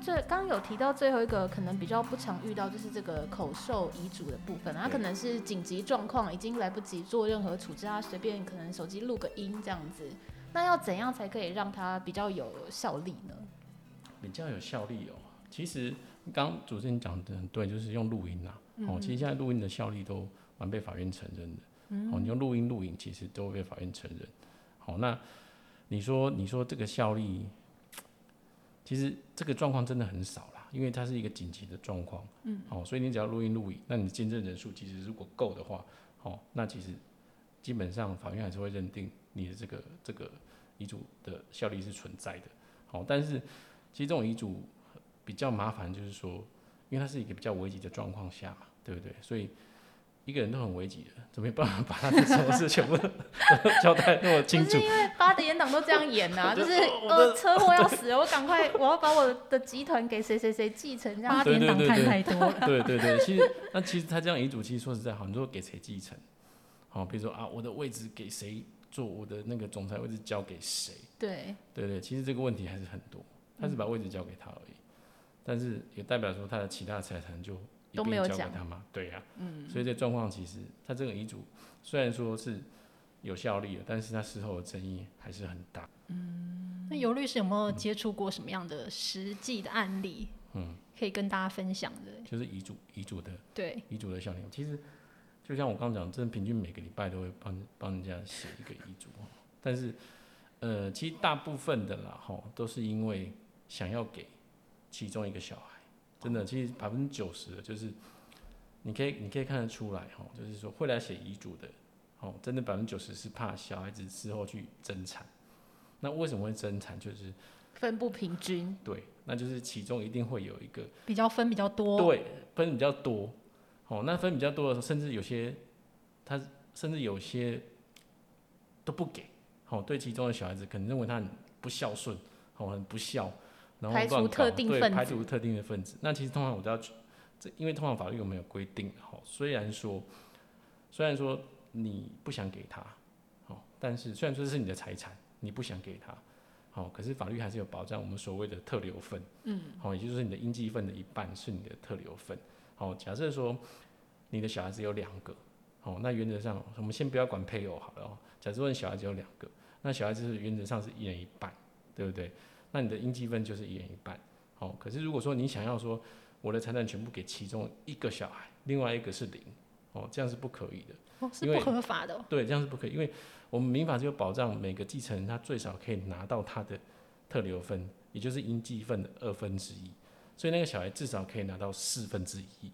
最刚刚有提到最后一个可能比较不常遇到，就是这个口授遗嘱的部分，他可能是紧急状况，已经来不及做任何处置，他随便可能手机录个音这样子。那要怎样才可以让它比较有效力呢？比较有效力哦，其实刚主持人讲的很对，就是用录音呐、啊。哦、嗯，其实现在录音的效力都蛮被法院承认的。嗯，哦，你用录音录影，其实都会被法院承认。好，那你说你说这个效力？其实这个状况真的很少啦，因为它是一个紧急的状况，嗯，哦，所以你只要录音录影，那你见证人数其实如果够的话，哦，那其实基本上法院还是会认定你的这个这个遗嘱的效力是存在的，好，但是其实这种遗嘱比较麻烦，就是说，因为它是一个比较危急的状况下嘛，对不对？所以。一个人都很危急的，怎么没办法把他的什么事全部 交代那么清楚？因为八点党都这样演呐、啊，就是呃车祸要死了，我赶快我要把我的集团给谁谁谁继承，这样八点档看太多了。对对对，其实那其实他这样遗嘱，其实说实在好，你说给谁继承？好，比如说啊，我的位置给谁做？我的那个总裁位置交给谁？对对对，其实这个问题还是很多，他是把位置交给他而已，嗯、但是也代表说他的其他财产就。都没有交给他吗？对呀、啊，嗯，所以这状况其实他这个遗嘱虽然说是有效力的，但是他事后的争议还是很大。嗯，那尤律师有没有接触过什么样的实际的案例？嗯，可以跟大家分享的。就是遗嘱遗嘱的对遗嘱的效力，其实就像我刚刚讲，真的平均每个礼拜都会帮帮人家写一个遗嘱，但是呃，其实大部分的啦哈，都是因为想要给其中一个小孩。真的，其实百分之九十的，就是你可以你可以看得出来哈，就是说会来写遗嘱的，哦，真的百分之九十是怕小孩子之后去争产。那为什么会争产？就是分不平均。对，那就是其中一定会有一个比较分比较多。对，分比较多。哦，那分比较多的时候，甚至有些他甚至有些都不给。哦，对其中的小孩子可能认为他很不孝顺，哦，很不孝。然后排除特定分子，对，排除特定的分子。那其实通常我都要，这因为通常法律有没有规定？好，虽然说，虽然说你不想给他，好，但是虽然说这是你的财产，你不想给他，好，可是法律还是有保障我们所谓的特留份，嗯，好，也就是说你的应继份的一半是你的特留份。好，假设说你的小孩子有两个，好，那原则上我们先不要管配偶好了哦。假设说你小孩子有两个，那小孩子是原则上是一人一半，对不对？那你的应继分就是一人一半，好。可是如果说你想要说我的财产全部给其中一个小孩，另外一个是零，哦，这样是不可以的，哦，是不合法的哦。对，这样是不可以，因为我们民法就有保障，每个继承人他最少可以拿到他的特留分，也就是应继分的二分之一，所以那个小孩至少可以拿到四分之一。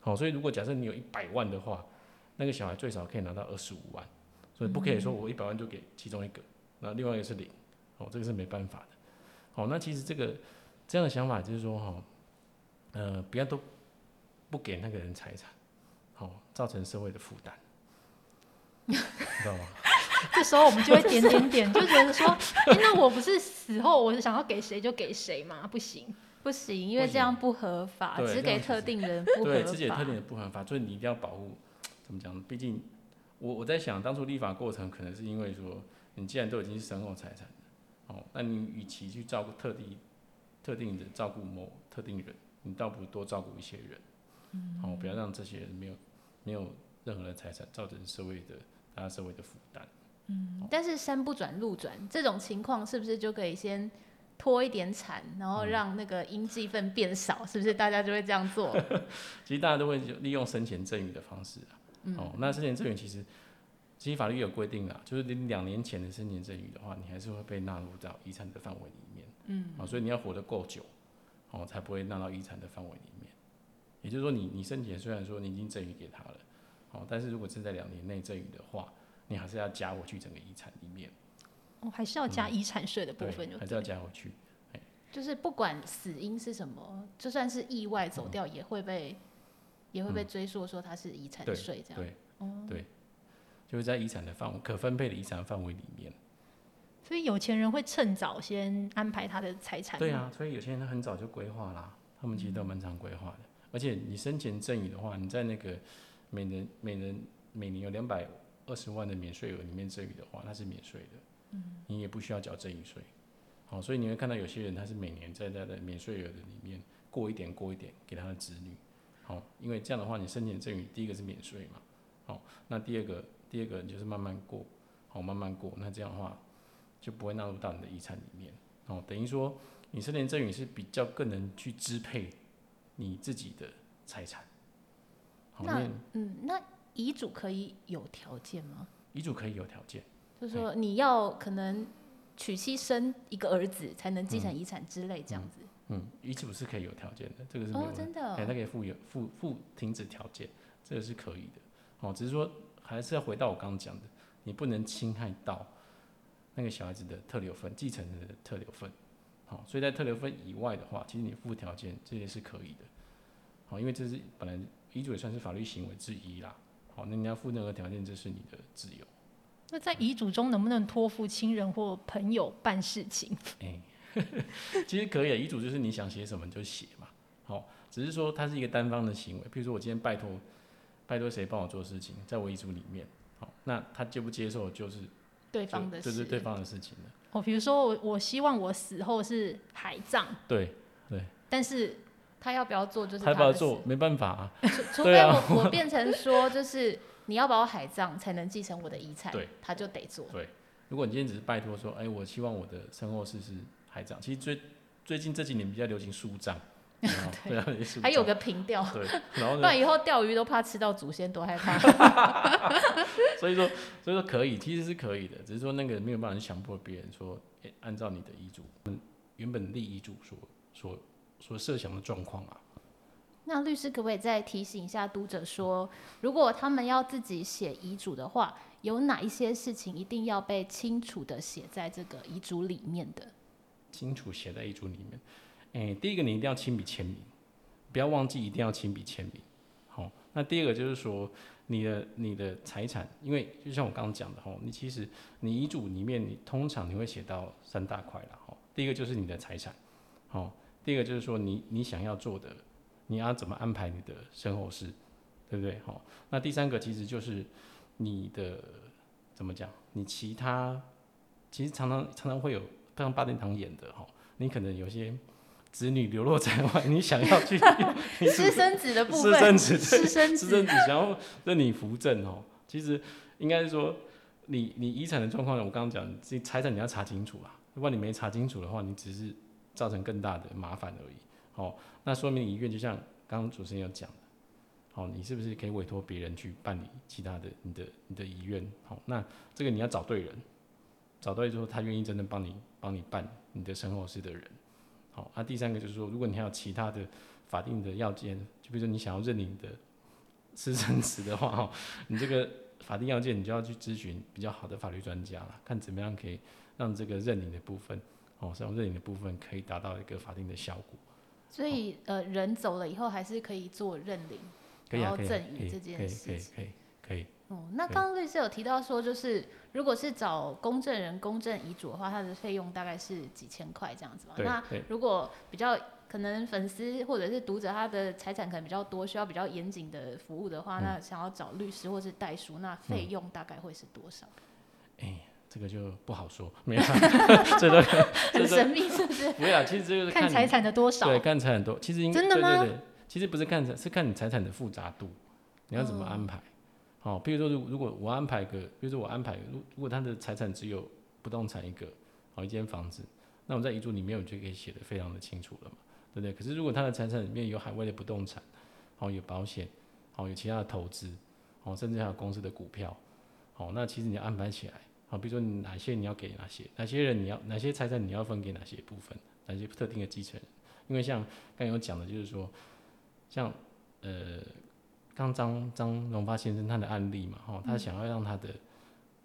好，所以如果假设你有一百万的话，那个小孩最少可以拿到二十五万，所以不可以说我一百万就给其中一个，那另外一个是零，哦，这个是没办法的。好，那其实这个这样的想法就是说，哈，呃，不要都不给那个人财产，好，造成社会的负担，你知道吗？这时候我们就会点点点，就觉得说，欸，那我不是死后我是想要给谁就给谁吗？不行，不行，因为这样不合法，只给特定人 不合法。对，只给特定人不合法，所以你一定要保护。怎么讲？毕竟我我在想，当初立法过程可能是因为说，你既然都已经是身后财产。哦，那你与其去照顾特定、特定的照顾某特定人，你倒不如多照顾一些人，嗯，好，不要让这些人没有没有任何的财产，造成社会的大家社会的负担。嗯，但是山不转路转这种情况，是不是就可以先拖一点产，然后让那个应继分变少，嗯，是不是大家就会这样做？其实大家都会利用生前赠与的方式啊。嗯，哦，那生前赠与其实。其实法律有规定啦，就是你两年前的生前赠与的话，你还是会被纳入到遗产的范围里面。嗯，啊，所以你要活得够久，哦，才不会纳到遗产的范围里面。也就是说你，你你生前虽然说你已经赠与给他了，哦，但是如果是在两年内赠与的话，你还是要加回去整个遗产里面。哦，还是要加遗产税的部分就、嗯，还是要加回去。就是不管死因是什么，就算是意外走掉，也会被、嗯、也会被追溯说他是遗产税这样。对，哦、对。就是在遗产的范围可分配的遗产范围里面，所以有钱人会趁早先安排他的财产。对啊，所以有钱人很早就规划啦，他们其实都蛮常规划的。而且你生前赠与的话，你在那个每人每人每年有两百二十万的免税额里面赠与的话，那是免税的，嗯，你也不需要缴赠与税。好，所以你会看到有些人他是每年在他的免税额的里面过一点过一点给他的子女，好，因为这样的话你生前赠与第一个是免税嘛，好，那第二个第二个你就是慢慢过，好慢慢过，那这样的话就不会纳入到你的遗产里面，哦，等于说你申请赠与是比较更能去支配你自己的财产。好，那嗯，那遗嘱可以有条件吗？遗嘱可以有条件，就是说你要可能娶妻生一个儿子才能继承遗产之类这样子。嗯，遗嘱是可以有条件的，这个是没有、哦、真的、哦，哎，它可以附有附附停止条件，这个是可以的。哦，只是说还是要回到我刚刚讲的，你不能侵害到那个小孩子的特留份，继承人的特留份。好，所以在特留份以外的话，其实你附条件这些是可以的。好，因为这是本来遗嘱也算是法律行为之一啦。好，那你要附任何条件，这是你的自由。那在遗嘱中能不能托付亲人或朋友办事情？哎，其实可以啊。遗嘱就是你想写什么就写嘛。好，只是说它是一个单方的行为。比如说我今天拜托拜托谁帮我做事情，在我遗嘱里面，好，那他接不接受就是对方的事，就是对方的事情了。哦，比如说我我希望我死后是海葬，对对，但是。他要不要做就是他要不要做，没办法啊。除除非我我变成说，就是你要把我海葬才能继承我的遗产，对，他就得做。对，如果你今天只是拜托说，哎，我希望我的身后事是海葬。其实最最近这几年比较流行书葬，对啊，还有个平钓，对，然后，不然以后钓鱼都怕吃到祖先，多害怕。所以说，所以说可以，其实是可以的，只是说那个没有办法去强迫别人说，哎，按照你的遗嘱，原本立遗嘱所所。所设想的状况啊，那律师可不可以再提醒一下读者说，如果他们要自己写遗嘱的话，有哪一些事情一定要被清楚的写在这个遗嘱里面的？清楚写在遗嘱里面，哎、第一个你一定要亲笔签名，不要忘记一定要亲笔签名。好，那第二个就是说，你的你的财产，因为就像我刚刚讲的哈，你其实你遗嘱里面你通常你会写到三大块了哈，第一个就是你的财产，好。第二个就是说你，你想要做的，你要怎么安排你的身后事，对不对？好，那第三个其实就是你的怎么讲？你其他其实常常常常会有，像八点堂演的哈，你可能有些子女流落在外，你想要去 私生子的部分，私生子，私生子，私生子想要任你扶正哦。其实应该是说你，你你遗产的状况，我刚刚讲，这财产你要查清楚啊。如果你没查清楚的话，你只是。造成更大的麻烦而已。哦，那说明遗愿就像刚刚主持人有讲的，好，你是不是可以委托别人去办理其他的你的你的遗愿？好，那这个你要找对人，找对之后他愿意真的帮你帮你办你的身后事的人。好，那第三个就是说，如果你还有其他的法定的要件，就比如说你想要认领的私生子的话，哈，你这个法定要件你就要去咨询比较好的法律专家了，看怎么样可以让这个认领的部分。哦，这种认领的部分可以达到一个法定的效果。所以，哦、呃，人走了以后还是可以做认领，可以啊、然后赠与这件事情。可以，可以，可以，可以。哦，那刚刚律师有提到说，就是如果是找公证人公证遗嘱的话，它的费用大概是几千块这样子嘛？那如果比较可能粉丝或者是读者他的财产可能比较多，需要比较严谨的服务的话，嗯、那想要找律师或是代书，那费用大概会是多少？哎、嗯。这个就不好说，没有，这个很神秘，是不是？不要，其实这个是看财产的多少，对，看财产多，其实应该真的吗？其实不是看财，是看你财产的复杂度，你要怎么安排？好、哦，比如说，如如果我安排个，比如说我安排，如如果他的财产只有不动产一个，好一间房子，那我们在遗嘱里面我就可以写得非常的清楚了嘛，对不对？可是如果他的财产里面有海外的不动产，好有保险，好有其他的投资，好甚至还有公司的股票，好，那其实你要安排起来。好，比如说哪些你要给哪些，哪些人你要哪些财产你要分给哪些部分，哪些特定的继承人。因为像刚有讲的，就是说，像呃，刚张张荣发先生他的案例嘛，哈，他想要让他的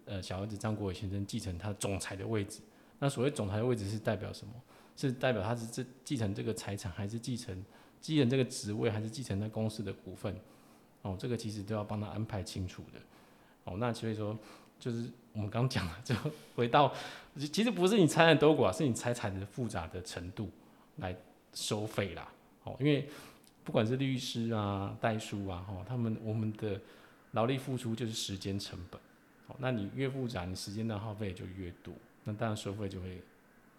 呃小儿子张国伟先生继承他总裁的位置。那所谓总裁的位置是代表什么？是代表他是这继承这个财产，还是继承继承这个职位，还是继承他公司的股份？哦，这个其实都要帮他安排清楚的。哦，那所以说。就是我们刚讲了，就回到，其实不是你财产多寡，是你财产的复杂的程度来收费啦。哦，因为不管是律师啊、代书啊，哈，他们我们的劳力付出就是时间成本。哦，那你越复杂，你时间的耗费就越多，那当然收费就会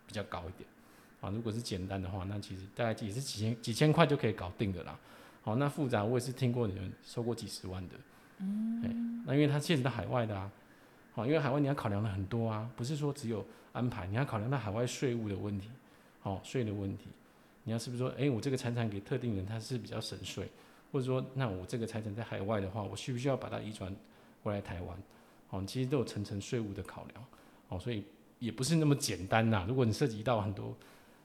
比较高一点。啊，如果是简单的话，那其实大概也是几千几千块就可以搞定的啦。好，那复杂我也是听过有人收过几十万的。嗯，那因为它牵扯到海外的啊，好，因为海外你要考量的很多啊，不是说只有安排，你要考量到海外税务的问题，好，税的问题，你要是不是说，哎，我这个财产给特定人，他是比较省税，或者说，那我这个财产在海外的话，我需不需要把它移转回来台湾？哦，其实都有层层税务的考量，哦，所以也不是那么简单呐。如果你涉及到很多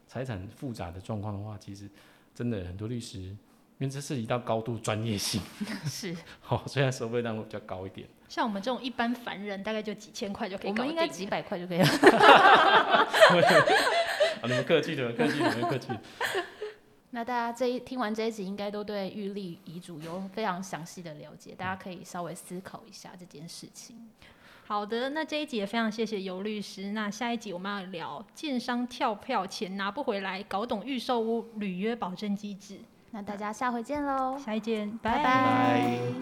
财产复杂的状况的话，其实真的很多律师，因为这涉及到高度专业性，是，好，虽然收费量会比较高一点。像我们这种一般凡人，大概就几千块就可以搞定。我们应该几百块就可以了。你们客气，你们客气，你们客气。那大家这一听完这一集，应该都对玉立遗嘱有非常详细的了解，大家可以稍微思考一下这件事情。好的，那这一集也非常谢谢尤律师。那下一集我们要聊建商跳票钱拿不回来，搞懂预售屋履约保证机制。那大家下回见喽，下一见，拜拜。拜拜。